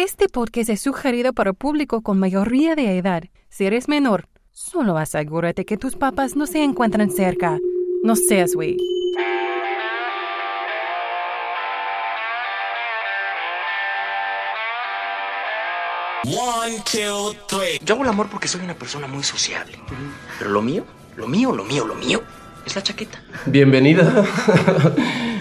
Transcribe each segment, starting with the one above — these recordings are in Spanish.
Este podcast es sugerido para público con mayoría de edad. Si eres menor, solo asegúrate que tus papás no se encuentran cerca. No seas güey. One, two, three. Yo hago el amor porque soy una persona muy sociable. Pero lo mío, lo mío, lo mío, lo mío es la chaqueta. Bienvenida.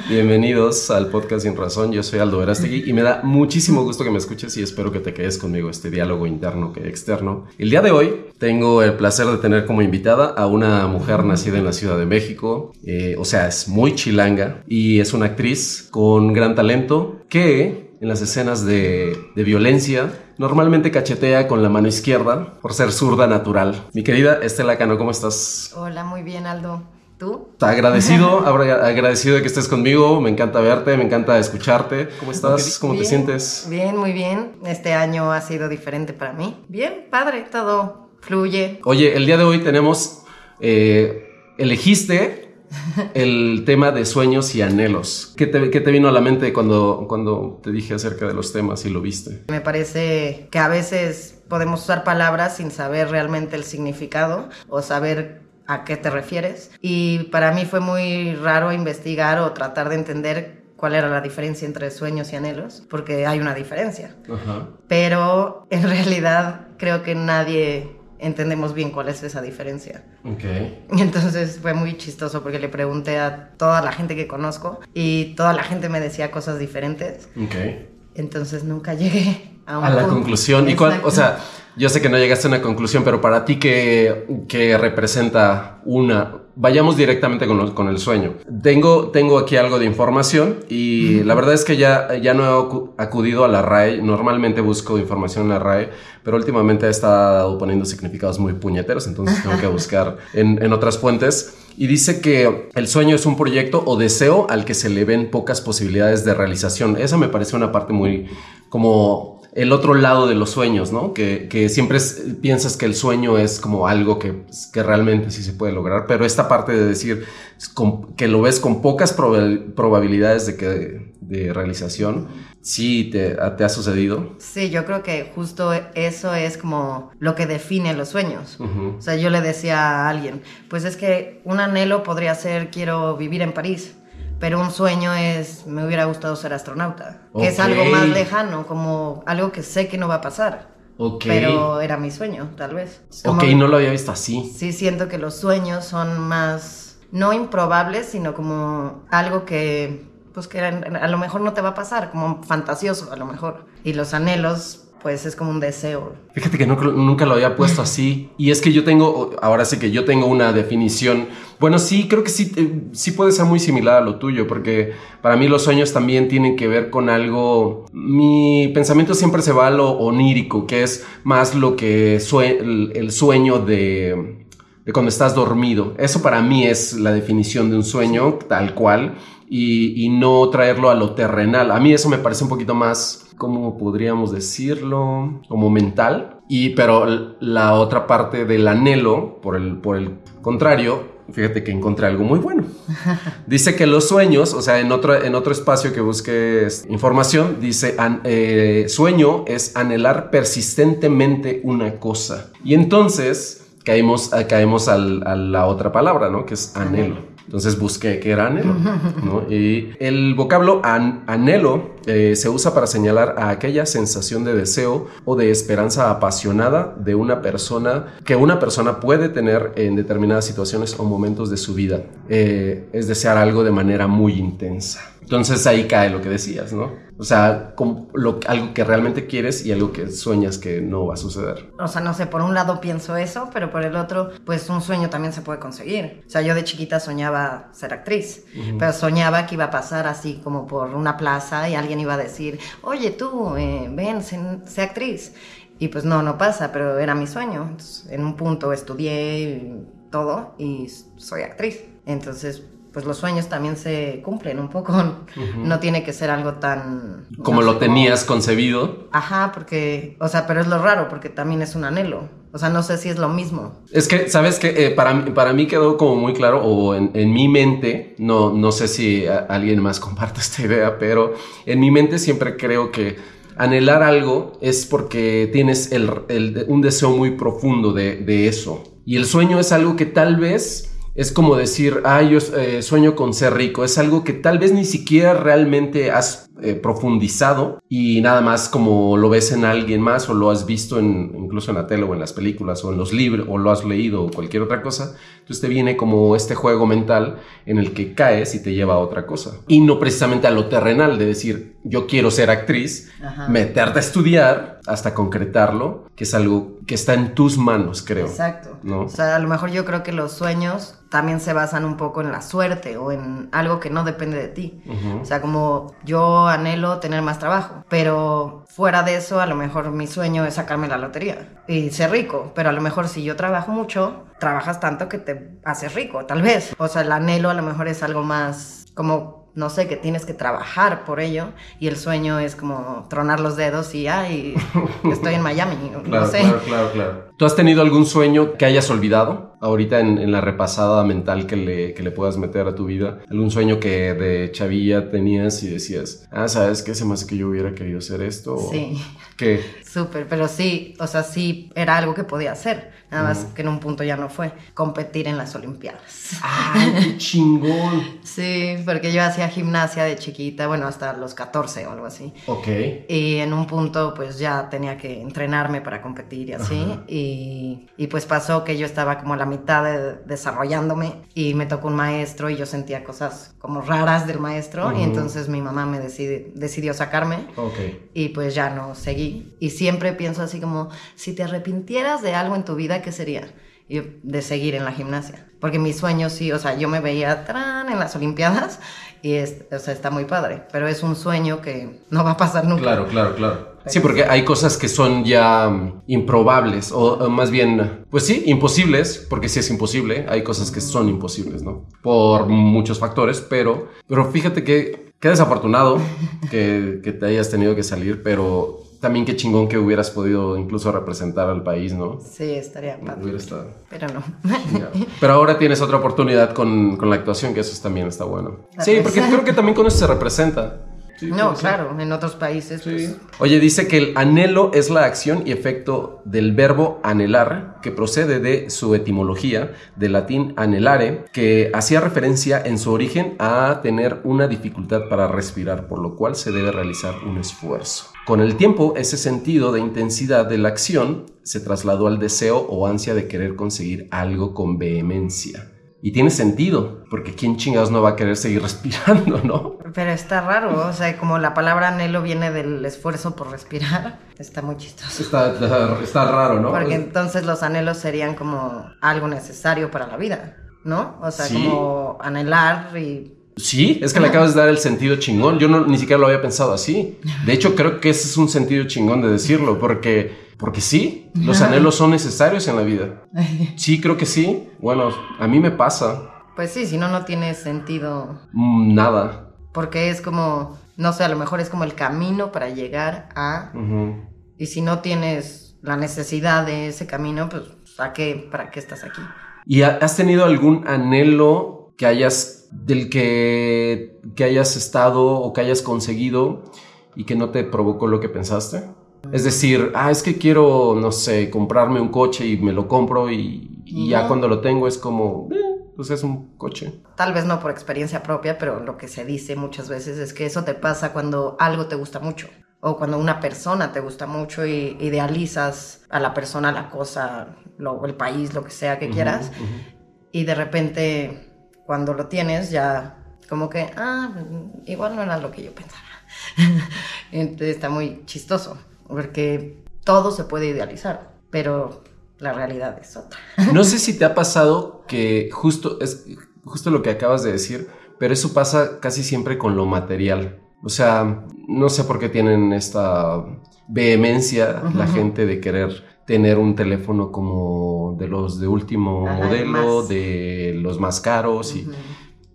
Bienvenidos al podcast Sin Razón. Yo soy Aldo Verástegui y me da muchísimo gusto que me escuches y espero que te quedes conmigo este diálogo interno que externo. El día de hoy tengo el placer de tener como invitada a una mujer nacida en la Ciudad de México, eh, o sea, es muy chilanga y es una actriz con gran talento que en las escenas de, de, violencia normalmente cachetea con la mano izquierda por ser zurda natural. Mi querida Estela Cano, ¿cómo estás? Hola, muy bien Aldo. ¿Tú? Agradecido, agradecido de que estés conmigo. Me encanta verte, me encanta escucharte. ¿Cómo estás? ¿Cómo te sientes? Bien, muy bien. Este año ha sido diferente para mí. Bien, padre, todo fluye. Oye, el día de hoy tenemos, eh, elegiste el tema de sueños y anhelos. ¿Qué te, ¿Qué te, vino a la mente cuando, cuando te dije acerca de los temas y lo viste? Me parece que a veces podemos usar palabras sin saber realmente el significado o saber a qué te refieres. Y para mí fue muy raro investigar o tratar de entender cuál era la diferencia entre sueños y anhelos, porque hay una diferencia. Pero en realidad creo que nadie entendemos bien cuál es esa diferencia. Okay. Entonces fue muy chistoso porque le pregunté a toda la gente que conozco y toda la gente me decía cosas diferentes. Okay. Entonces nunca llegué a, a la conclusión. ¿Y cuál, o sea, yo sé que no llegaste a una conclusión, pero para ti, ¿qué, qué representa una? Vayamos directamente con, con, el sueño. Tengo, tengo aquí algo de información y la verdad es que ya, ya no he acudido a la RAE. Normalmente busco información en la RAE, pero últimamente he estado poniendo significados muy puñeteros, entonces tengo que buscar en, en otras fuentes. Y dice que el sueño es un proyecto o deseo al que se le ven pocas posibilidades de realización. Esa me parece una parte muy como el otro lado de los sueños, ¿no? Que, que siempre es, piensas que el sueño es como algo que, que, realmente sí se puede lograr, pero esta parte de decir que lo ves con pocas probabilidades de, que, de realización, ¿sí te, te, ha sucedido? Sí, yo creo que justo eso es como lo que define los sueños. Uh -huh. O sea, yo le decía a alguien, pues es que un anhelo podría ser quiero vivir en París pero un sueño es, me hubiera gustado ser astronauta, que okay. es algo más lejano, como algo que sé que no va a pasar. Okay. Pero era mi sueño, tal vez. Como, ok, no lo había visto así. Sí, siento que los sueños son más, no improbables, sino como algo que, pues que a lo mejor no te va a pasar, como fantasioso a lo mejor. Y los anhelos, pues es como un deseo. Fíjate que no, nunca lo había puesto así. Y es que yo tengo, ahora sí que yo tengo una definición. Bueno, sí, creo que sí, eh, sí puede ser muy similar a lo tuyo, porque para mí los sueños también tienen que ver con algo. Mi pensamiento siempre se va a lo onírico, que es más lo que sue el, el sueño de, de cuando estás dormido. Eso para mí es la definición de un sueño, tal cual. Y, y, no traerlo a lo terrenal. A mí eso me parece un poquito más, ¿cómo podríamos decirlo? Como mental. Y pero la otra parte del anhelo, por el, por el contrario, fíjate que encontré algo muy bueno. Dice que los sueños, o sea, en otro, en otro espacio que busques información, dice, an, eh, sueño es anhelar persistentemente una cosa. Y entonces caemos, caemos al, a la otra palabra, ¿no? Que es anhelo. Entonces busqué qué era anhelo. ¿no? Y el vocablo an anhelo eh, se usa para señalar a aquella sensación de deseo o de esperanza apasionada de una persona que una persona puede tener en determinadas situaciones o momentos de su vida. Eh, es desear algo de manera muy intensa. Entonces ahí cae lo que decías, ¿no? O sea, lo, algo que realmente quieres y algo que sueñas que no va a suceder. O sea, no sé, por un lado pienso eso, pero por el otro, pues un sueño también se puede conseguir. O sea, yo de chiquita soñaba ser actriz, uh -huh. pero soñaba que iba a pasar así como por una plaza y alguien iba a decir, oye tú, eh, ven, sé, sé actriz. Y pues no, no pasa, pero era mi sueño. Entonces, en un punto estudié todo y soy actriz. Entonces, pues los sueños también se cumplen un poco. Uh -huh. No tiene que ser algo tan... Como no lo tenías como... concebido. Ajá, porque, o sea, pero es lo raro, porque también es un anhelo. O sea, no sé si es lo mismo. Es que, ¿sabes que eh, para, para mí quedó como muy claro, o en, en mi mente, no, no sé si a, alguien más comparte esta idea, pero en mi mente siempre creo que anhelar algo es porque tienes un deseo muy profundo de, de eso. Y el sueño es algo que tal vez es como decir, ah, yo eh, sueño con ser rico. Es algo que tal vez ni siquiera realmente has eh, profundizado y nada más como lo ves en alguien más o lo has visto en, incluso en la tele o en las películas o en los libros o lo has leído o cualquier otra cosa. Entonces te viene como este juego mental en el que caes y te lleva a otra cosa. Y no precisamente a lo terrenal de decir, yo quiero ser actriz, meterte a estudiar hasta concretarlo, que es algo que está en tus manos, creo. Exacto. ¿no? O sea, a lo mejor yo creo que los sueños también se basan un poco en la suerte o en algo que no depende de ti. O sea, como yo anhelo tener más trabajo, pero fuera de eso, a lo mejor mi sueño es sacarme la lotería y ser rico, pero a lo mejor si yo trabajo mucho, trabajas tanto que te haces rico, tal vez. O sea, el anhelo a lo mejor es algo más como no sé, que tienes que trabajar por ello y el sueño es como tronar los dedos y, ay, estoy en Miami, no sé. Claro, claro, claro. ¿Tú has tenido algún sueño que hayas olvidado ahorita en, la repasada mental que le, que le, puedas meter a tu vida? ¿Algún sueño que de chavilla tenías y decías, ah, ¿sabes qué? Se me hace que yo hubiera querido hacer esto. Sí. ¿Qué? Súper, pero sí, o sea, sí era algo que podía hacer. Nada más que en un punto ya no fue competir en las Olimpiadas. ¡Ay, qué chingón! sí, porque yo hacía gimnasia de chiquita, bueno, hasta los 14 o algo así. Ok. Y en un punto, pues ya tenía que entrenarme para competir y así. Y, y, pues pasó que yo estaba como a la mitad de desarrollándome y me tocó un maestro y yo sentía cosas como raras del maestro. Y entonces mi mamá me decidió sacarme. Y pues ya no seguí. Y siempre pienso así como, si te arrepintieras de algo en tu vida, ¿qué sería? de seguir en la gimnasia. Porque mi sueño sí, o sea, yo me veía tran en las Olimpiadas y es, o sea, está muy padre, pero es un sueño que no va a pasar nunca. Claro, claro, claro. Sí, porque hay cosas que son ya mm, improbables, o, más bien, pues sí, imposibles, porque sí es imposible, hay cosas que son imposibles, ¿no? Por muchos factores, pero, pero fíjate que qué desafortunado que, que te hayas tenido que salir, pero también qué chingón que hubieras podido incluso representar al país, ¿no? Sí, estaría padre. Hubiera estado. Pero no. Pero ahora tienes otra oportunidad con, con, la actuación, que eso también está bueno. Sí, porque creo que también con eso se representa no, claro, en otros países. Pues. Oye, dice que el anhelo es la acción y efecto del verbo anhelar, que procede de su etimología, del latín anhelare, que hacía referencia en su origen a tener una dificultad para respirar, por lo cual se debe realizar un esfuerzo. Con el tiempo, ese sentido de intensidad de la acción se trasladó al deseo o ansia de querer conseguir algo con vehemencia. Y tiene sentido, porque quién chingados no va a querer seguir respirando, ¿no? Pero está raro, o sea, como la palabra anhelo viene del esfuerzo por respirar, está muy chistoso. Está, raro, ¿no? Porque entonces los anhelos serían como algo necesario para la vida, ¿no? O sea, como anhelar y Sí, es que le acabas de dar el sentido chingón. Yo no, ni siquiera lo había pensado así. De hecho, creo que ese es un sentido chingón de decirlo, porque porque sí, los anhelos son necesarios en la vida. Sí, creo que sí. Bueno, a mí me pasa. Pues sí, si no, no tiene sentido. Mm, nada. Porque es como, no sé, a lo mejor es como el camino para llegar a... Y si no tienes la necesidad de ese camino, pues ¿a qué, ¿para qué estás aquí? ¿Y has tenido algún anhelo que hayas, del que, que hayas estado o que hayas conseguido y que no te provocó lo que pensaste? Es decir, ah, es que quiero, no sé, comprarme un coche y me lo compro y, ya cuando lo tengo es como, eh, pues es un coche. Tal vez no por experiencia propia, pero lo que se dice muchas veces es que eso te pasa cuando algo te gusta mucho o cuando una persona te gusta mucho y idealizas a la persona, la cosa, lo, el país, lo que sea que quieras, y de repente cuando lo tienes ya como que, ah, igual no era lo que yo pensaba. Entonces está muy chistoso porque todo se puede idealizar, pero la realidad es otra. No sé si te ha pasado que justo es justo lo que acabas de decir, pero eso pasa casi siempre con lo material. O sea, no sé por qué tienen esta vehemencia la gente de querer tener un teléfono como de los de último modelo, de los más caros y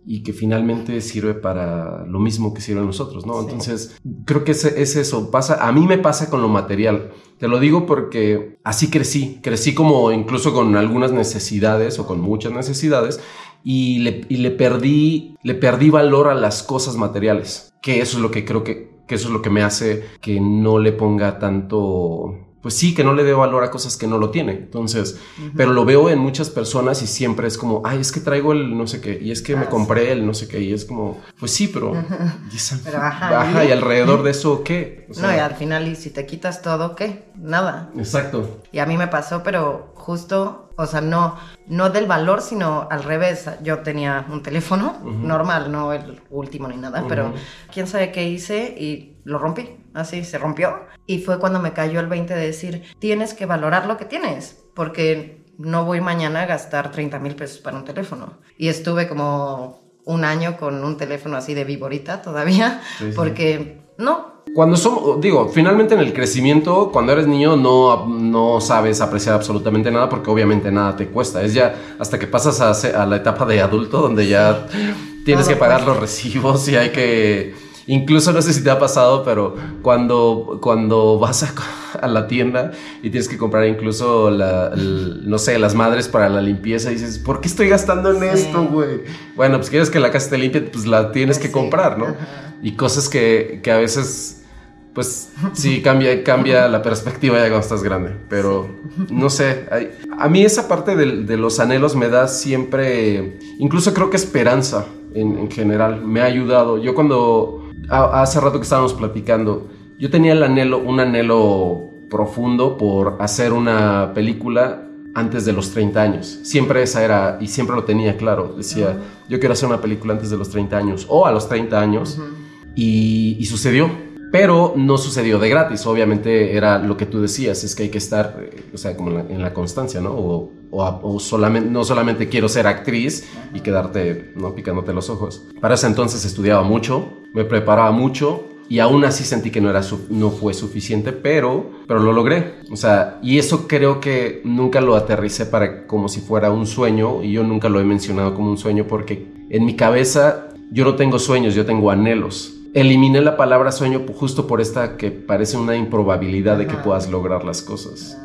y que finalmente sirve para lo mismo que sirve a nosotros, ¿no? Entonces, creo que es, es, eso, pasa, a mí me pasa con lo material, te lo digo porque así crecí, crecí como incluso con algunas necesidades o con muchas necesidades y le, y le, perdí, le perdí valor a las cosas materiales, que eso es lo que creo que, que eso es lo que me hace que no le ponga tanto pues sí, que no le dé valor a cosas que no lo tiene. Entonces, pero lo veo en muchas personas y siempre es como, ay, es que traigo el no sé qué, y es que me ah, compré el no sé qué, y es como, pues sí, pero, pero ajá, y alrededor de eso, ¿qué? no, y al final, y si te quitas todo, ¿qué? Nada. Exacto. Y a mí me pasó, pero justo, o sea, no, no del valor, sino al revés. Yo tenía un teléfono normal, no el último ni nada, pero quién sabe qué hice y lo rompí así se rompió. Y fue cuando me cayó el 20 de decir, tienes que valorar lo que tienes, porque no voy mañana a gastar 30 mil pesos para un teléfono. Y estuve como un año con un teléfono así de viborita todavía, porque no. Cuando somos, digo, finalmente en el crecimiento, cuando eres niño no, no sabes apreciar absolutamente nada porque obviamente nada te cuesta. Es ya hasta que pasas a, a la etapa de adulto donde ya tienes que pagar los recibos y hay que Incluso no sé si te ha pasado, pero cuando, cuando vas a, la tienda y tienes que comprar incluso, la, no sé, las madres para la limpieza, y dices, ¿por qué estoy gastando en esto, güey? Bueno, pues quieres que la casa esté limpia, pues la tienes que comprar, ¿no? Y cosas que, que a veces pues sí cambia, cambia la perspectiva ya cuando estás grande. Pero no sé, a mí esa parte de, de, los anhelos me da siempre, incluso creo que esperanza en, en, general, me ha ayudado. Yo cuando hace rato que estábamos platicando, yo tenía el anhelo, un anhelo profundo por hacer una película antes de los 30 años. Siempre esa era, y siempre lo tenía claro. Decía, yo quiero hacer una película antes de los 30 años o a los 30 años. y, sucedió. Pero no sucedió de gratis. Obviamente era lo que tú decías, es que hay que estar, eh, o sea, como en la, constancia, ¿no? O, o, solamente, no solamente quiero ser actriz y quedarte, ¿no? Picándote los ojos. Para ese entonces estudiaba mucho, me preparaba mucho y aún así sentí que no, era no fue suficiente, pero, pero lo logré. O sea, y eso creo que nunca lo aterricé para como si fuera un sueño y yo nunca lo he mencionado como un sueño porque en mi cabeza yo no tengo sueños, yo tengo anhelos. Eliminé la palabra sueño justo por esta que parece una improbabilidad de que puedas lograr las cosas.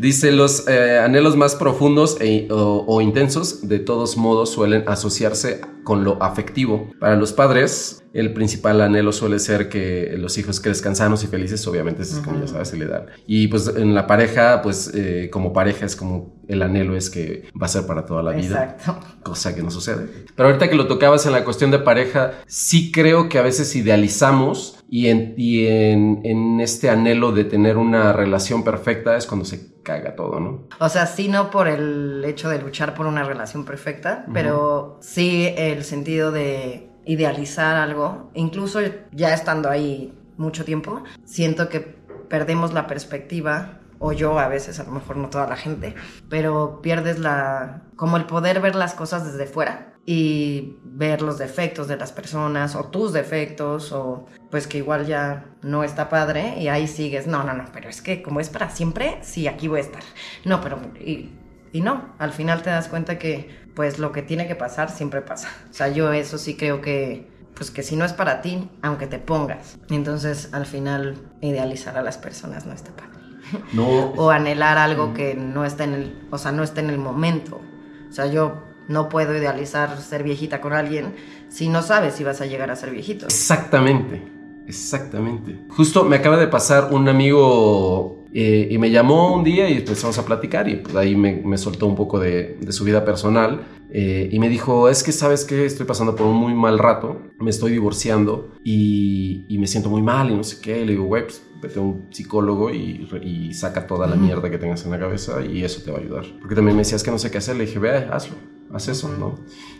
Dice, los eh, anhelos más profundos e, o, intensos de todos modos suelen asociarse con lo afectivo. Para los padres, el principal anhelo suele ser que los hijos crezcan sanos y felices, obviamente es como ya sabes el ideal. Y pues en la pareja, pues eh, como pareja es como el anhelo es que va a ser para toda la vida. Exacto. Cosa que no sucede. Pero ahorita que lo tocabas en la cuestión de pareja, sí creo que a veces idealizamos y en, y en, en este anhelo de tener una relación perfecta es cuando se caga todo, ¿no? O sea, sí no por el hecho de luchar por una relación perfecta, pero sí el sentido de idealizar algo, incluso ya estando ahí mucho tiempo, siento que perdemos la perspectiva o yo a veces, a lo mejor no toda la gente, pero pierdes la como el poder ver las cosas desde fuera y ver los defectos de las personas o tus defectos o pues que igual ya no está padre y ahí sigues, no, no, no, pero es que como es para siempre, sí, aquí voy a estar. No, pero y, y no, al final te das cuenta que pues lo que tiene que pasar siempre pasa. O sea, yo eso sí creo que pues que si no es para ti, aunque te pongas. Entonces, al final idealizar a las personas no está padre. No. o anhelar algo que no está en el, o sea, no está en el momento. O sea, yo no puedo idealizar ser viejita con alguien si no sabes si vas a llegar a ser viejito. Exactamente, exactamente. Justo me acaba de pasar un amigo eh, y me llamó un día y empezamos a platicar y pues ahí me, soltó un poco de, su vida personal eh, y me dijo, es que sabes que estoy pasando por un muy mal rato, me estoy divorciando y, me siento muy mal y no sé qué. le digo, güey, pues vete a un psicólogo y, y saca toda la mierda que tengas en la cabeza y eso te va a ayudar. Porque también me decías que no sé qué hacer, le dije, ve, hazlo haz eso, ¿no?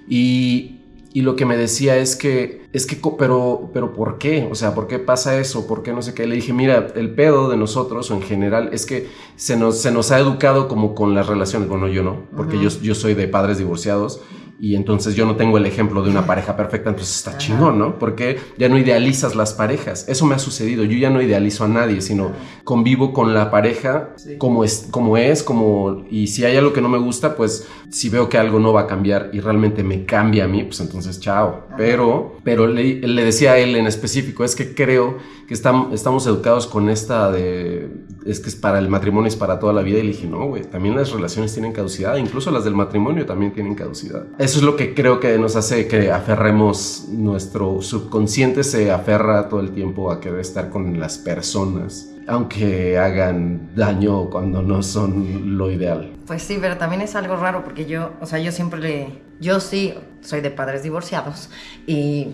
Y, y lo que me decía es que, es que, pero, pero ¿por qué? O sea, ¿por qué pasa eso? ¿Por qué no sé qué? Le dije, mira, el pedo de nosotros o en general es que se nos, se nos ha educado como con las relaciones. Bueno, yo no, porque yo, yo soy de padres divorciados y entonces yo no tengo el ejemplo de una pareja perfecta, entonces está chingón, ¿no? Porque ya no idealizas las parejas. Eso me ha sucedido. Yo ya no idealizo a nadie, sino convivo con la pareja como es, como es, como y si hay algo que no me gusta, pues si veo que algo no va a cambiar y realmente me cambia a mí, pues entonces chao. Pero, pero le, le decía a él en específico, es que creo que estamos, estamos educados con esta de, es que es para el matrimonio, es para toda la vida. Y le dije, no, güey, también las relaciones tienen caducidad, incluso las del matrimonio también tienen caducidad. Eso es lo que creo que nos hace que aferremos, nuestro subconsciente se aferra todo el tiempo a querer estar con las personas, aunque hagan daño cuando no son lo ideal. Pues sí, pero también es algo raro porque yo, o sea, yo siempre le, yo sí soy de padres divorciados y,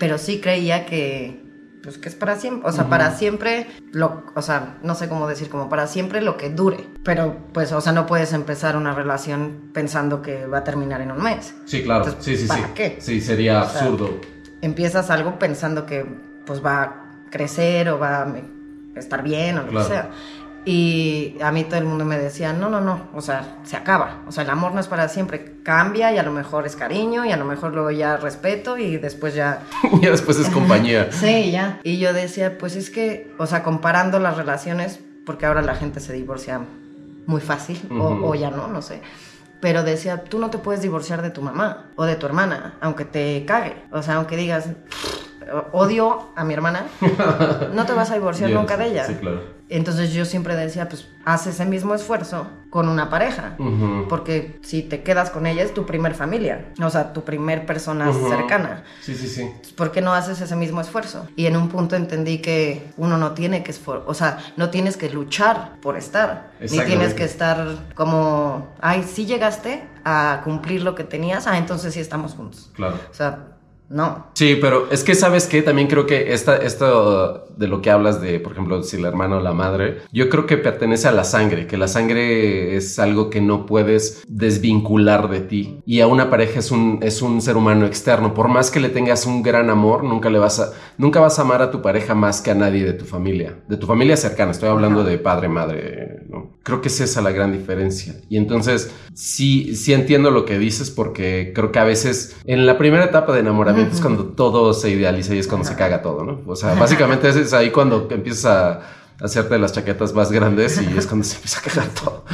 pero sí creía que pues que es para siempre, o sea, para siempre, lo, o sea, no sé cómo decir, como para siempre lo que dure, pero pues, o sea, no puedes empezar una relación pensando que va a terminar en un mes. Sí, claro, sí, sí, ¿para sí. qué? Sí, sería absurdo. Empiezas algo pensando que pues va a crecer o va a estar bien o lo Claro. que sea. Y a mí todo el mundo me decía, no, no, no, o sea, se acaba. O sea, el amor no es para siempre. Cambia y a lo mejor es cariño y a lo mejor luego ya respeto y después ya y después es compañía. Sí, ya. Y yo decía, pues es que, o sea, comparando las relaciones, porque ahora la gente se divorcia muy fácil, o- o, ya no, no sé. Pero decía, tú no te puedes divorciar de tu mamá o de tu hermana, aunque te cague. O sea, aunque digas, odio a mi hermana, no te vas a divorciar nunca de ella. Sí, claro. Entonces yo siempre decía, pues haz ese mismo esfuerzo con una pareja. Ujú. Porque si te quedas con ella es tu primer familia, o sea, tu primer persona Ujú. cercana. Sí, sí, sí. ¿por qué no haces ese mismo esfuerzo? Y en un punto entendí que uno no tiene que o sea, no tienes que luchar por estar, ni tienes que estar como, ay, sí llegaste a cumplir lo que tenías, ah, entonces sí estamos juntos. Claro. O sea, no. Sí, pero es que sabes que también creo que esta, esto de lo que hablas de, por ejemplo, si la hermana o la madre, yo creo que pertenece a la sangre, que la sangre es algo que no puedes desvincular de ti. Y a una pareja es un, es un ser humano externo. Por más que le tengas un gran amor, nunca le vas a, nunca vas a amar a tu pareja más que a nadie de tu familia, de tu familia cercana. Estoy hablando Ajá. de padre, madre, ¿no? Creo que es esa la gran diferencia. Y entonces, sí, sí entiendo lo que dices porque creo que a veces en la primera etapa de enamoramiento es cuando todo se idealiza y es cuando se caga todo, ¿no? O sea, básicamente es, es ahí cuando empiezas a hacerte las chaquetas más grandes y es cuando se empieza a cagar todo.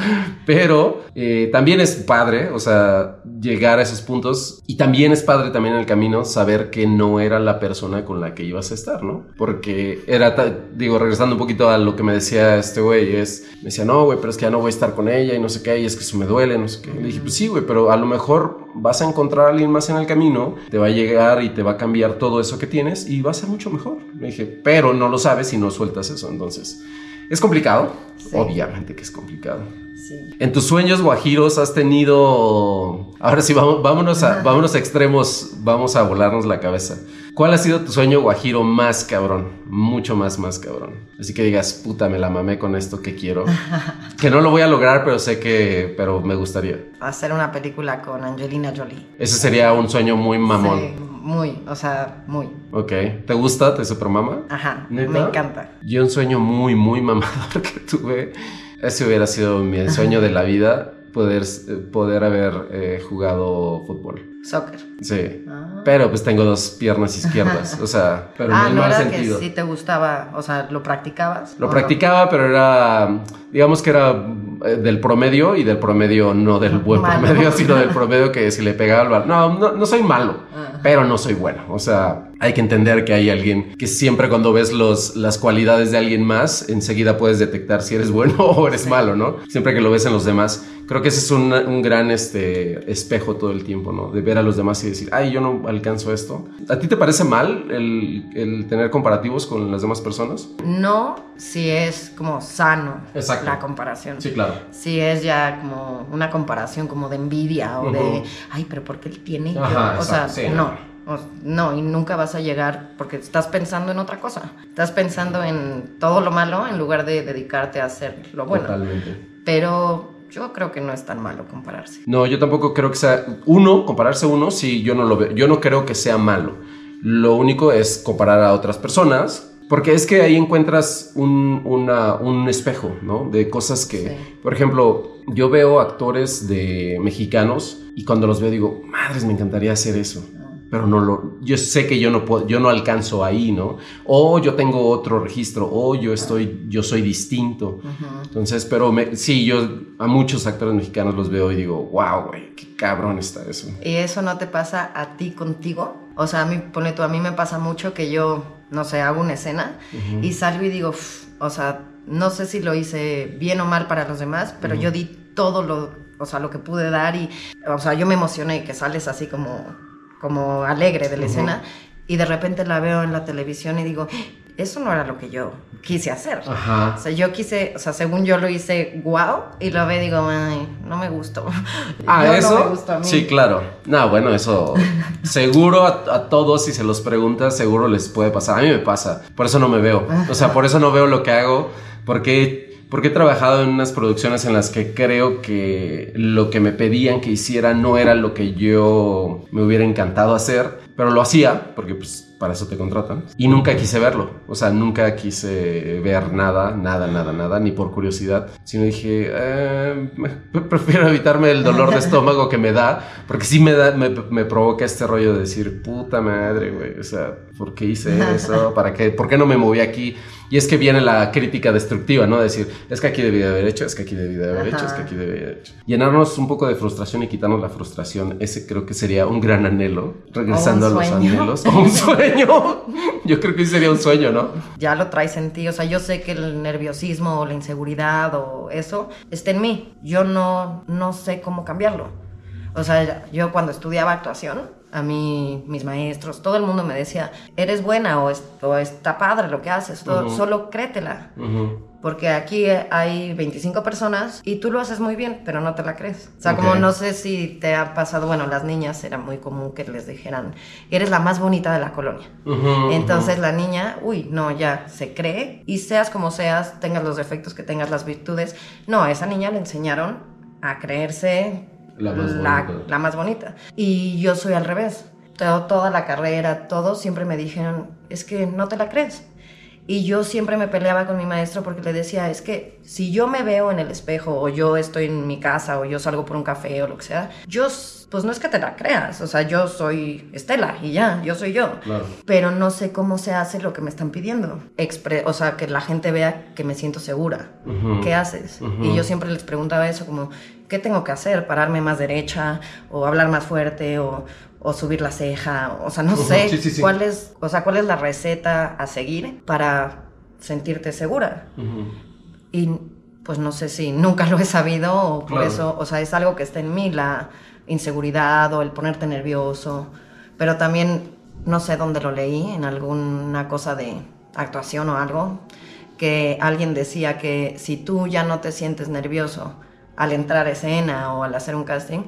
Pero eh, también es padre, o sea, llegar a esos puntos y también es padre también en el camino saber que no era la persona con la que ibas a estar, ¿no? Porque era, digo, regresando un poquito a lo que me decía este güey, es, me decía, no, güey, pero es que ya no voy a estar con ella y no sé qué, y es que eso me duele, no sé qué. Le dije, pues sí, güey, pero a lo mejor vas a encontrar a alguien más en el camino, te va a llegar y te va a cambiar todo eso que tienes y va a ser mucho mejor. Le dije, pero no lo sabes si no sueltas eso, entonces... Es complicado, Sí. obviamente que es complicado. Sí. En tus sueños guajiros has tenido. Ahora sí, vamos, vámonos, a, vámonos a extremos, vamos a volarnos la cabeza. ¿Cuál ha sido tu sueño guajiro más cabrón? Mucho más, más cabrón. Así que digas, puta, me la mamé con esto que quiero. que no lo voy a lograr, pero sé que. Pero me gustaría. Hacer una película con Angelina Jolie. Ese sería un sueño muy mamón. Sí, muy, o sea, muy. Ok. ¿Te gusta? ¿Te supermama? Ajá, ¿Neta? me encanta. Yo un sueño muy, muy mamador que tuve. Ese hubiera sido mi sueño de la vida. Poder, poder haber eh, jugado fútbol. Soccer. Sí. Ah. Pero pues tengo dos piernas izquierdas. O sea, pero ah, en el no mal era sentido. que sí te gustaba, o sea, ¿lo practicabas? Lo practicaba, pero era, digamos que era eh, del promedio y del promedio no del buen Malo. promedio, sino del promedio que si le pegaba al balón. No, no, no soy malo, Ah. Pero no soy bueno. O sea, hay que entender que hay alguien que siempre cuando ves los, las cualidades de alguien más, enseguida puedes detectar si eres bueno o eres malo, ¿no? Siempre que lo ves en los demás. Creo que ese es un, un gran este, espejo todo el tiempo, ¿no? De ver a los demás y decir, ay, yo no alcanzo esto. ¿A ti te parece mal el, el tener comparativos con las demás personas? No, si es como sano Exacto. la comparación. Sí, claro. Si es ya como una comparación como de envidia o de, Ujú. ay, pero ¿por qué él tiene? y yo?" Ajá, o sea, sí, no. No, y nunca vas a llegar porque estás pensando en otra cosa. Estás pensando en todo lo malo en lugar de dedicarte a hacer lo bueno. Totalmente. Pero yo creo que no es tan malo compararse. No, yo tampoco creo que sea uno, compararse uno, sí, yo no lo veo, yo no creo que sea malo. Lo único es comparar a otras personas, porque es que ahí encuentras un, una- un espejo, ¿no? De cosas que, Sí. por ejemplo, yo veo actores de mexicanos y cuando los veo digo, madres, me encantaría hacer eso. Pero no lo, yo sé que yo no puedo, yo no alcanzo ahí, ¿no? O yo tengo otro registro, o yo estoy, yo soy distinto. Entonces, pero me- sí, yo a muchos actores mexicanos los veo y digo, wow, güey, qué cabrón está eso. ¿Y eso no te pasa a ti contigo? O sea, a mí, pone tú, a mí me pasa mucho que yo, no sé, hago una escena y salgo y digo, o sea, no sé si lo hice bien o mal para los demás, pero yo di todo lo o sea, lo que pude dar y, o sea, yo me emocioné que sales así como, como alegre de la escena y de repente la veo en la televisión y digo, eso no era lo que yo quise hacer. Ajá. O sea, yo quise, o sea, según yo lo hice wow y lo veo y digo, ay, no me gustó. Ah, Yo no eso. me gustó a mí. Sí, claro. No, bueno, eso seguro a, a todos, si se los preguntas, seguro les puede pasar. A mí me pasa. Por eso no me veo. O sea, por eso no veo lo que hago. Porque, porque he trabajado en unas producciones en las que creo que lo que me pedían que hiciera no era lo que yo me hubiera encantado hacer. Pero lo hacía, porque pues para eso te contratan. Y nunca quise verlo. O sea, nunca quise ver nada, nada, nada, nada, ni por curiosidad. Sino dije, eh, prefiero evitarme el dolor de estómago que me da. Porque sí me, da, me, me provoca este rollo de decir, puta madre, güey. O sea, ¿por qué hice eso? ¿Para qué? ¿Por qué no me moví aquí? Y es que viene la crítica destructiva, ¿no? Decir, es que aquí debí de haber hecho, es que aquí debí de haber hecho, es que aquí debí de haber hecho. Llenarnos un poco de frustración y quitarnos la frustración, ese creo que sería un gran anhelo, regresando a los anhelos. O un sueño. Yo creo que sí sería un sueño, ¿no? ya lo traes en ti. O sea, yo sé que el nerviosismo o la inseguridad o eso está en mí. Yo no, no sé cómo cambiarlo. O sea, yo cuando estudiaba actuación, a mí, mis maestros, todo el mundo me decía, eres buena o, es- o está padre lo que haces, solo créetela. Porque aquí hay 25 personas y tú lo haces muy bien, pero no te la crees. O sea, como no sé si te ha pasado, bueno, las niñas era muy común que les dijeran, eres la más bonita de la colonia. Entonces la niña, uy, no, ya se cree y seas como seas, tengas los defectos que tengas, las virtudes. No, a esa niña le enseñaron a creerse La más la, bonita. la más bonita. Y yo soy al revés. Todo- toda la carrera, todo, siempre me dijeron, es que no te la crees. Y yo siempre me peleaba con mi maestro porque le decía, es que si yo me veo en el espejo o yo estoy en mi casa o yo salgo por un café o lo que sea, yo, pues no es que te la creas, o sea, yo soy Estela y ya, yo soy yo. Claro. Pero no sé cómo se hace lo que me están pidiendo. Expre- o sea, que la gente vea que me siento segura. Ujú. ¿Qué haces? Y yo siempre les preguntaba eso, como, ¿qué tengo que hacer? ¿Pararme más derecha? ¿O hablar más fuerte? ¿O, o subir la ceja? O sea, no Ujú, sé sí, sí, sí. cuál es, o sea, cuál es la receta a seguir para sentirte segura. Ujú. Y pues no sé si nunca lo he sabido o por Claro. eso, o sea, es algo que está en mí, la inseguridad o el ponerte nervioso. Pero también no sé dónde lo leí, en alguna cosa de actuación o algo, que alguien decía que si tú ya no te sientes nervioso al entrar a escena o al hacer un casting,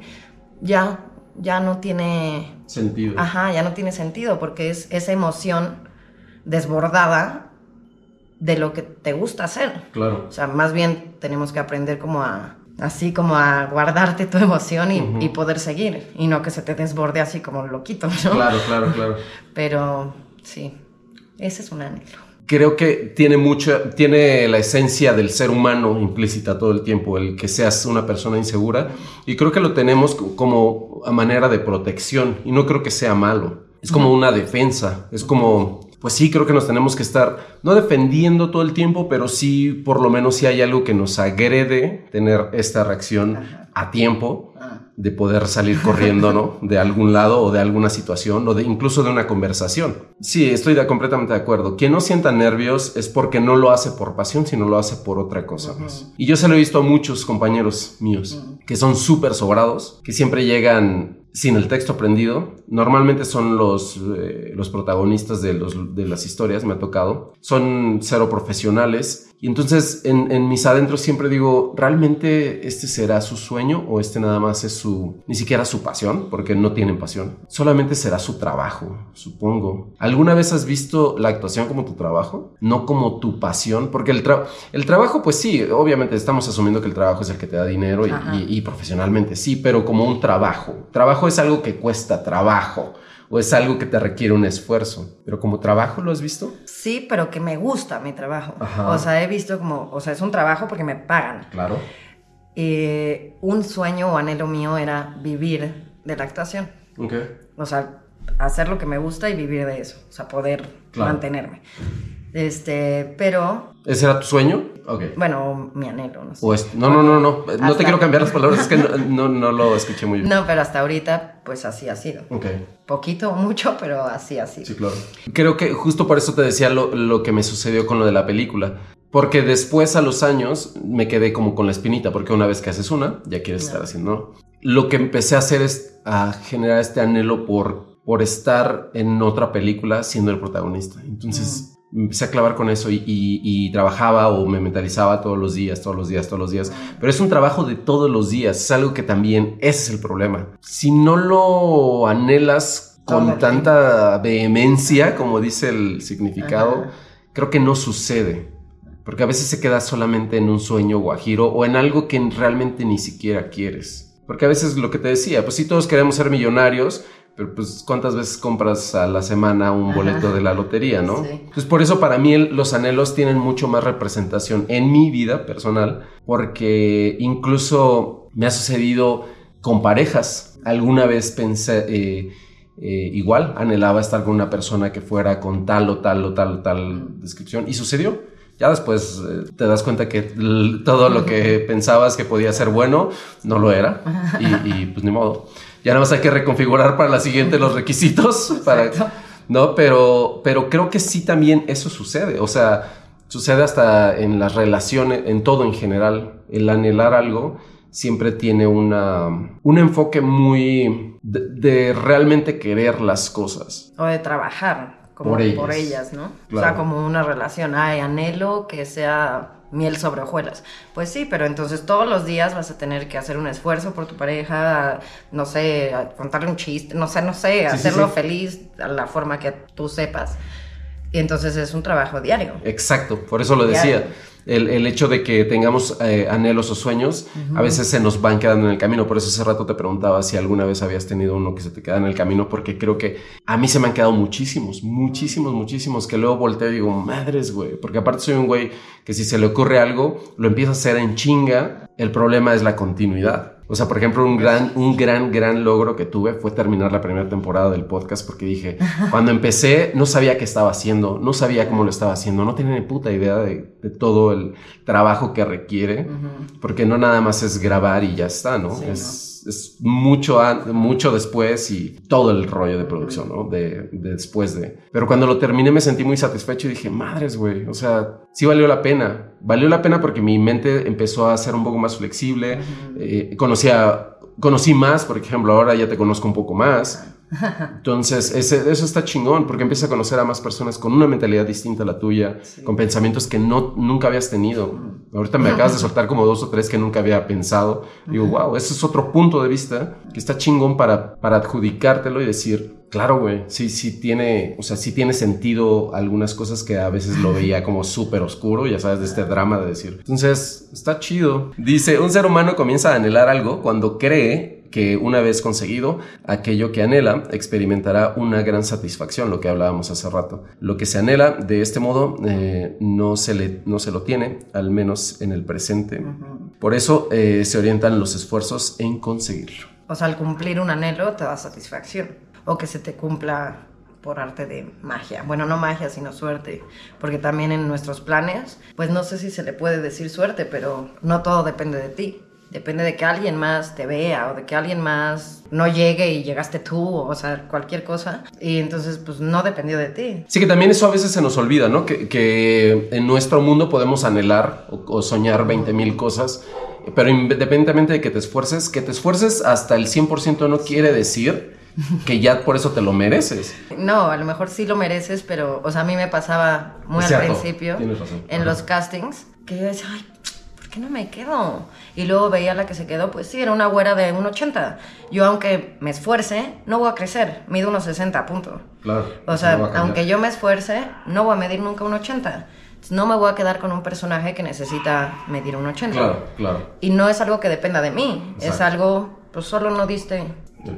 ya, ya no tiene Sentido. Ajá, ya no tiene sentido porque es esa emoción desbordada de lo que te gusta hacer. Claro. O sea, más bien tenemos que aprender como a, así como a guardarte tu emoción y, poder seguir y no que se te desborde así como loquito, ¿no? Claro, claro, claro. Pero sí, ese es un anhelo. Creo que tiene mucho, tiene la esencia del ser humano implícita todo el tiempo, el que seas una persona insegura. Y creo que lo tenemos co- como a manera de protección. Y no creo que sea malo. Es como una defensa. Es como, pues sí, creo que nos tenemos que estar, no defendiendo todo el tiempo, pero sí, por lo menos si hay algo que nos agrede tener esta reacción a tiempo de poder salir corriendo, ¿no? De algún lado o de alguna situación o de incluso de una conversación. Sí, estoy de- completamente de acuerdo. Quien no sienta nervios es porque no lo hace por pasión, sino lo hace por otra cosa más. Y yo se lo he visto a muchos compañeros míos que son súper sobrados, que siempre llegan sin el texto aprendido. Normalmente son los, eh, los protagonistas de, los, de las historias, me ha tocado. Son cero profesionales. Y entonces en, en mis adentros siempre digo, ¿realmente este será su sueño o este nada más es su, ni siquiera su pasión? Porque no tienen pasión. Solamente será su trabajo, supongo. ¿Alguna vez has visto la actuación como tu trabajo? No como tu pasión, porque el, tra- el trabajo, pues sí, obviamente estamos asumiendo que el trabajo es el que te da dinero y, Ajá. y- y profesionalmente sí, pero como un trabajo. Trabajo es algo que cuesta trabajo o es algo que te requiere un esfuerzo. Pero como trabajo, ¿lo has visto? Sí, pero que me gusta mi trabajo. Ajá. O sea, he visto como, o sea, es un trabajo porque me pagan. Claro. Eh, un sueño o anhelo mío era vivir de la actuación. Ok. O sea, hacer lo que me gusta y vivir de eso. O sea, poder Claro. mantenerme. Este, pero, ¿Ese era tu sueño? Ok. bueno, mi anhelo, no sé. O es- no, no, no, no. No Hasta- te quiero cambiar las palabras, es que no, no, no lo escuché muy bien. No, pero hasta ahorita, pues así ha sido. Ok. Poquito o mucho, pero así ha sido. Sí, claro. Creo que justo por eso te decía lo, lo que me sucedió con lo de la película. Porque después a los años me quedé como con la espinita, porque una vez que haces una, ya quieres estar haciendo. Lo que empecé a hacer es a generar este anhelo por, por estar en otra película siendo el protagonista. Entonces me empecé a clavar con eso y, trabajaba o me mentalizaba todos los días, todos los días, todos los días. Pero es un trabajo de todos los días, es algo que también, ese es el problema. Si no lo anhelas con tanta vehemencia, como dice el significado, creo que no sucede. Porque a veces se queda solamente en un sueño guajiro o en algo que realmente ni siquiera quieres. Porque a veces lo que te decía, pues sí, todos queremos ser millonarios, pero pues cuántas veces compras a la semana un boleto de la lotería, ¿no? Sí. Entonces por eso para mí los anhelos tienen mucho más representación en mi vida personal, porque incluso me ha sucedido con parejas. Alguna vez pensé, eh, eh, igual, anhelaba estar con una persona que fuera con tal o tal o tal o tal descripción y sucedió. Ya después eh, te das cuenta que todo lo que pensabas que podía ser bueno no lo era y, y pues ni modo. Ya nada más hay que reconfigurar para la siguiente los requisitos. Para, ¿no? Pero, pero creo que sí también eso sucede. O sea, sucede hasta en las relaciones, en todo en general. El anhelar algo siempre tiene una, un enfoque muy de, realmente querer las cosas. O de trabajar como por ellas, ¿no? O sea, como una relación. Ay, anhelo que sea miel sobre hojuelas. Pues sí, pero entonces todos los días vas a tener que hacer un esfuerzo por tu pareja, no sé, contarle un chiste, no sé, no sé, hacerlo feliz a la forma que tú sepas. Y entonces es un trabajo diario. Exacto, por eso lo decía el, hecho de que tengamos eh, anhelos o sueños, a veces se nos van quedando en el camino. Por eso hace rato te preguntaba si alguna vez habías tenido uno que se te queda en el camino, porque creo que a mí se me han quedado muchísimos, muchísimos, muchísimos, que luego volteo y digo, madres, güey, porque aparte soy un güey que si se le ocurre algo, lo empieza a hacer en chinga, el problema es la continuidad. O sea, por ejemplo, un gran, un gran, gran logro que tuve fue terminar la primera temporada del podcast porque dije, cuando empecé no sabía qué estaba haciendo, no sabía cómo lo estaba haciendo, no tenía ni puta idea de, todo el trabajo que requiere, porque no nada más es grabar y ya está, ¿no? es, es mucho, mucho después y todo el rollo de producción, ¿no? De, después de... Pero cuando lo terminé me sentí muy satisfecho y dije, madres, güey, o sea, sí valió la pena. Valió la pena porque mi mente empezó a ser un poco más flexible, eh, conocía, conocí más, por ejemplo, ahora ya te conozco un poco más. Entonces, ese, eso está chingón porque empiezas a conocer a más personas con una mentalidad distinta a la tuya, con pensamientos que no, nunca habías tenido. Ahorita me acabas de soltar como dos o tres que nunca había pensado. Digo, wow, ese es otro punto de vista que está chingón para, para adjudicártelo y decir, claro, güey, sí, sí tiene, o sea, sí tiene sentido algunas cosas que a veces lo veía como súper oscuro, ya sabes, de este drama de decir. Entonces, está chido. Dice, un ser humano comienza a anhelar algo cuando cree que una vez conseguido aquello que anhela, experimentará una gran satisfacción, lo que hablábamos hace rato. Lo que se anhela de este modo eh, no, se le, no se lo tiene, al menos en el presente. Por eso eh, se orientan los esfuerzos en conseguirlo. O sea, al cumplir un anhelo te da satisfacción. O que se te cumpla por arte de magia. Bueno, no magia, sino suerte. Porque también en nuestros planes, pues no sé si se le puede decir suerte, pero no todo depende de ti. Depende de que alguien más te vea o de que alguien más no llegue y llegaste tú, o sea, cualquier cosa. Y entonces, pues no dependió de ti. Sí, que también eso a veces se nos olvida, ¿no? Que, en nuestro mundo podemos anhelar o, soñar 20 mil cosas, pero independientemente de que te esfuerces, que te esfuerces hasta el 100% no quiere decir que ya por eso te lo mereces. No, a lo mejor sí lo mereces, pero, o sea, a mí me pasaba muy al principio en los castings que yo decía, ay, ¿por qué no me quedo? Y luego veía la que se quedó, pues sí, era una güera de 1,80. Yo, aunque me esfuerce, no voy a crecer. Mido 1,60, punto. Claro. O sea, aunque yo me esfuerce, no voy a medir nunca 1,80. No me voy a quedar con un personaje que necesita medir 1,80. Claro, claro. Y no es algo que dependa de mí. Es algo, pues solo no diste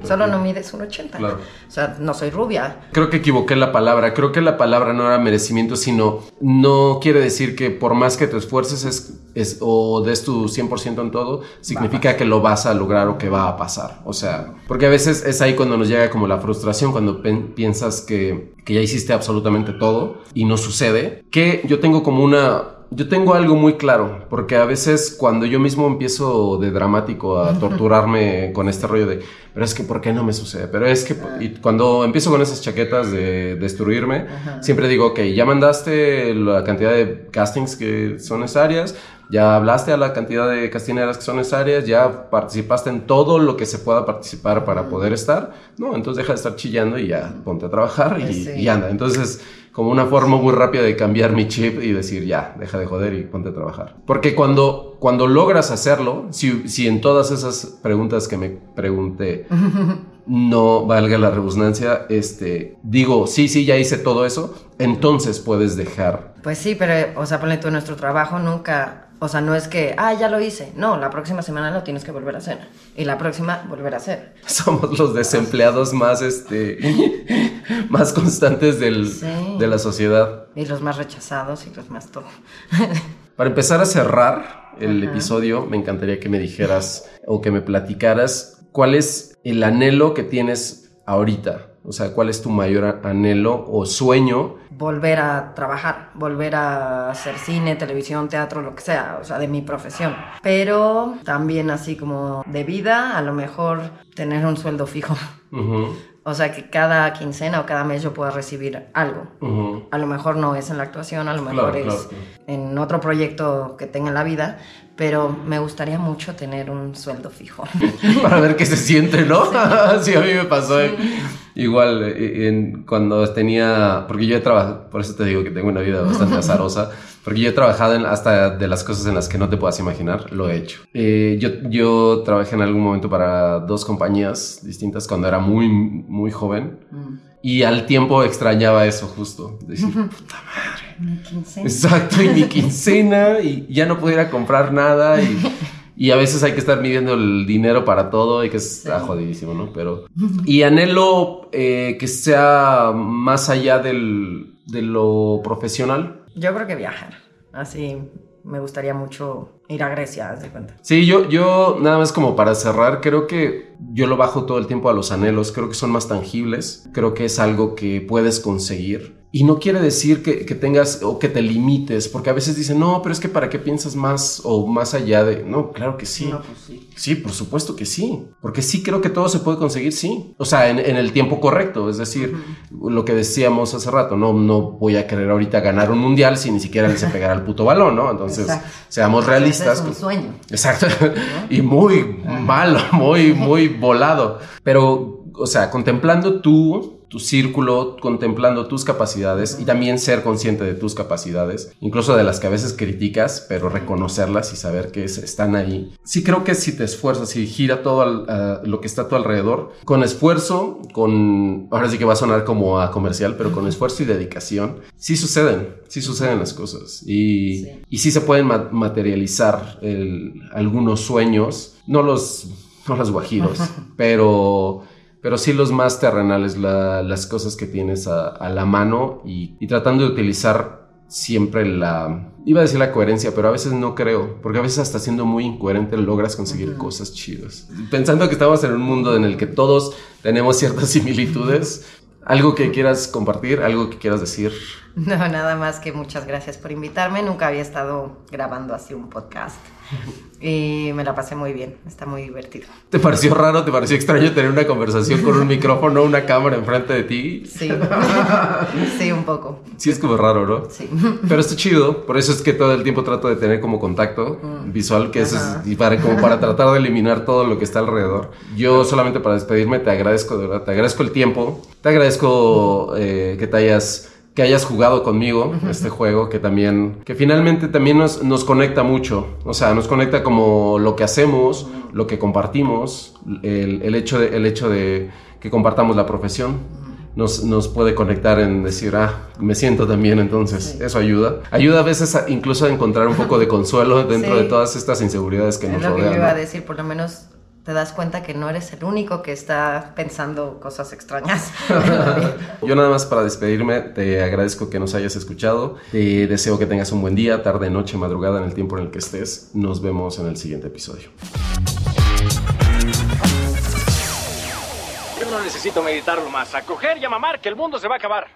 Solo no mides un 80. Claro. O sea, no soy rubia. Creo que equivoqué la palabra. Creo que la palabra no era merecimiento, sino no quiere decir que por más que te esfuerces es, es o des tu 100% en todo, significa que lo vas a lograr o que va a pasar. O sea, porque a veces es ahí cuando nos llega como la frustración, cuando piensas que, que ya hiciste absolutamente todo y no sucede. Que yo tengo como una yo tengo algo muy claro, porque a veces cuando yo mismo empiezo de dramático a torturarme con este rollo de, pero es que, ¿por qué no me sucede? Pero es que, y cuando empiezo con esas chaquetas de destruirme, siempre digo, ok, ya mandaste la cantidad de castings que son necesarias, ya hablaste a la cantidad de castineras que son necesarias, ya participaste en todo lo que se pueda participar para poder estar, no, entonces deja de estar chillando y ya ponte a trabajar y, y anda. Entonces, como una forma muy rápida de cambiar mi chip y decir, ya, deja de joder y ponte a trabajar. Porque cuando, cuando logras hacerlo, si, si en todas esas preguntas que me pregunté no valga la redundancia, este, digo, sí, sí, ya hice todo eso, entonces puedes dejar. Pues sí, pero, o sea, ponle tú, nuestro trabajo nunca o sea, no es que, ah, ya lo hice. No, la próxima semana lo tienes que volver a hacer. Y la próxima, volver a hacer. Somos los desempleados más, este, más constantes del, de la sociedad. Y los más rechazados y los más todo. Para empezar a cerrar el episodio, me encantaría que me dijeras o que me platicaras cuál es el anhelo que tienes ahorita. O sea, ¿cuál es tu mayor anhelo o sueño volver a trabajar, volver a hacer cine, televisión, teatro, lo que sea, o sea, de mi profesión. Pero también así como de vida, a lo mejor tener un sueldo fijo. O sea, que cada quincena o cada mes yo pueda recibir algo. A lo mejor no es en la actuación, a lo mejor es en otro proyecto que tenga en la vida, pero me gustaría mucho tener un sueldo fijo. Para ver qué se siente, ¿no? Sí, a mí me pasó igual eh, en, cuando tenía, porque yo he trabajado, por eso te digo que tengo una vida bastante azarosa, porque yo he trabajado en, hasta de las cosas en las que no te puedas imaginar, lo he hecho. Eh, yo, yo trabajé en algún momento para dos compañías distintas cuando era muy, muy joven. Mm. Y al tiempo extrañaba eso justo. Decir, puta madre. Mi quincena. Exacto, y mi quincena. y ya no pudiera comprar nada. Y, y, a veces hay que estar midiendo el dinero para todo. Y que es jodidísimo, ¿no? Pero. Y anhelo eh, que sea más allá del, de lo profesional. Yo creo que viajar. Así me gustaría mucho ir a Grecia, haz de cuenta. Sí, yo, yo nada más como para cerrar, creo que yo lo bajo todo el tiempo a los anhelos, creo que son más tangibles, creo que es algo que puedes conseguir y no quiere decir que, tengas o que te limites, porque a veces dicen, no, pero es que para qué piensas más o más allá de... No, claro que sí. No, pues sí. sí. por supuesto que sí. Porque sí creo que todo se puede conseguir, sí. O sea, en, el tiempo correcto. Es decir, lo que decíamos hace rato, no, no voy a querer ahorita ganar un mundial si ni siquiera le se pegar al puto balón, ¿no? Entonces, seamos realistas. Es un sueño. Exacto. y muy malo, muy, muy volado. Pero, o sea, contemplando tú tu círculo, contemplando tus capacidades y también ser consciente de tus capacidades, incluso de las que a veces criticas, pero reconocerlas y saber que están ahí. Sí creo que si te esfuerzas y gira todo lo que está a tu alrededor, con esfuerzo, con, ahora sí que va a sonar como a comercial, pero con esfuerzo y dedicación, sí suceden, sí suceden las cosas y sí, y sí se pueden materializar algunos sueños, no los, no los guajiros, pero pero sí los más terrenales, las cosas que tienes a, la mano y, tratando de utilizar siempre la, iba a decir la coherencia, pero a veces no creo, porque a veces hasta siendo muy incoherente logras conseguir cosas chidas. Pensando que estamos en un mundo en el que todos tenemos ciertas similitudes, algo que quieras compartir, algo que quieras decir. No, nada más que muchas gracias por invitarme. Nunca había estado grabando así un podcast. Y me la pasé muy bien, está muy divertido. ¿Te pareció raro, te pareció extraño tener una conversación con un micrófono, una cámara enfrente de ti? Sí, sí, un poco. Sí, es como raro, ¿no? Sí. Pero está chido, por eso es que todo el tiempo trato de tener como contacto mm. visual, que es, y para, como para tratar de eliminar todo lo que está alrededor. Yo solamente para despedirme te agradezco, de verdad, te agradezco el tiempo, te agradezco eh, que te hayas que hayas jugado conmigo este juego, que también, que finalmente también nos, nos, conecta mucho, o sea, nos conecta como lo que hacemos, lo que compartimos, el, el, hecho, de, el hecho de que compartamos la profesión. Nos, nos, puede conectar en decir, ah, me siento también, entonces eso ayuda. Ayuda a veces incluso a encontrar un poco de consuelo dentro de todas estas inseguridades que nos rodean. Es lo que yo iba a decir, por lo menos te das cuenta que no eres el único que está pensando cosas extrañas. Yo nada más para despedirme, te agradezco que nos hayas escuchado. Te deseo que tengas un buen día, tarde, noche, madrugada, en el tiempo en el que estés. Nos vemos en el siguiente episodio. Yo no necesito meditarlo más. A coger y a mamar, que el mundo se va a acabar.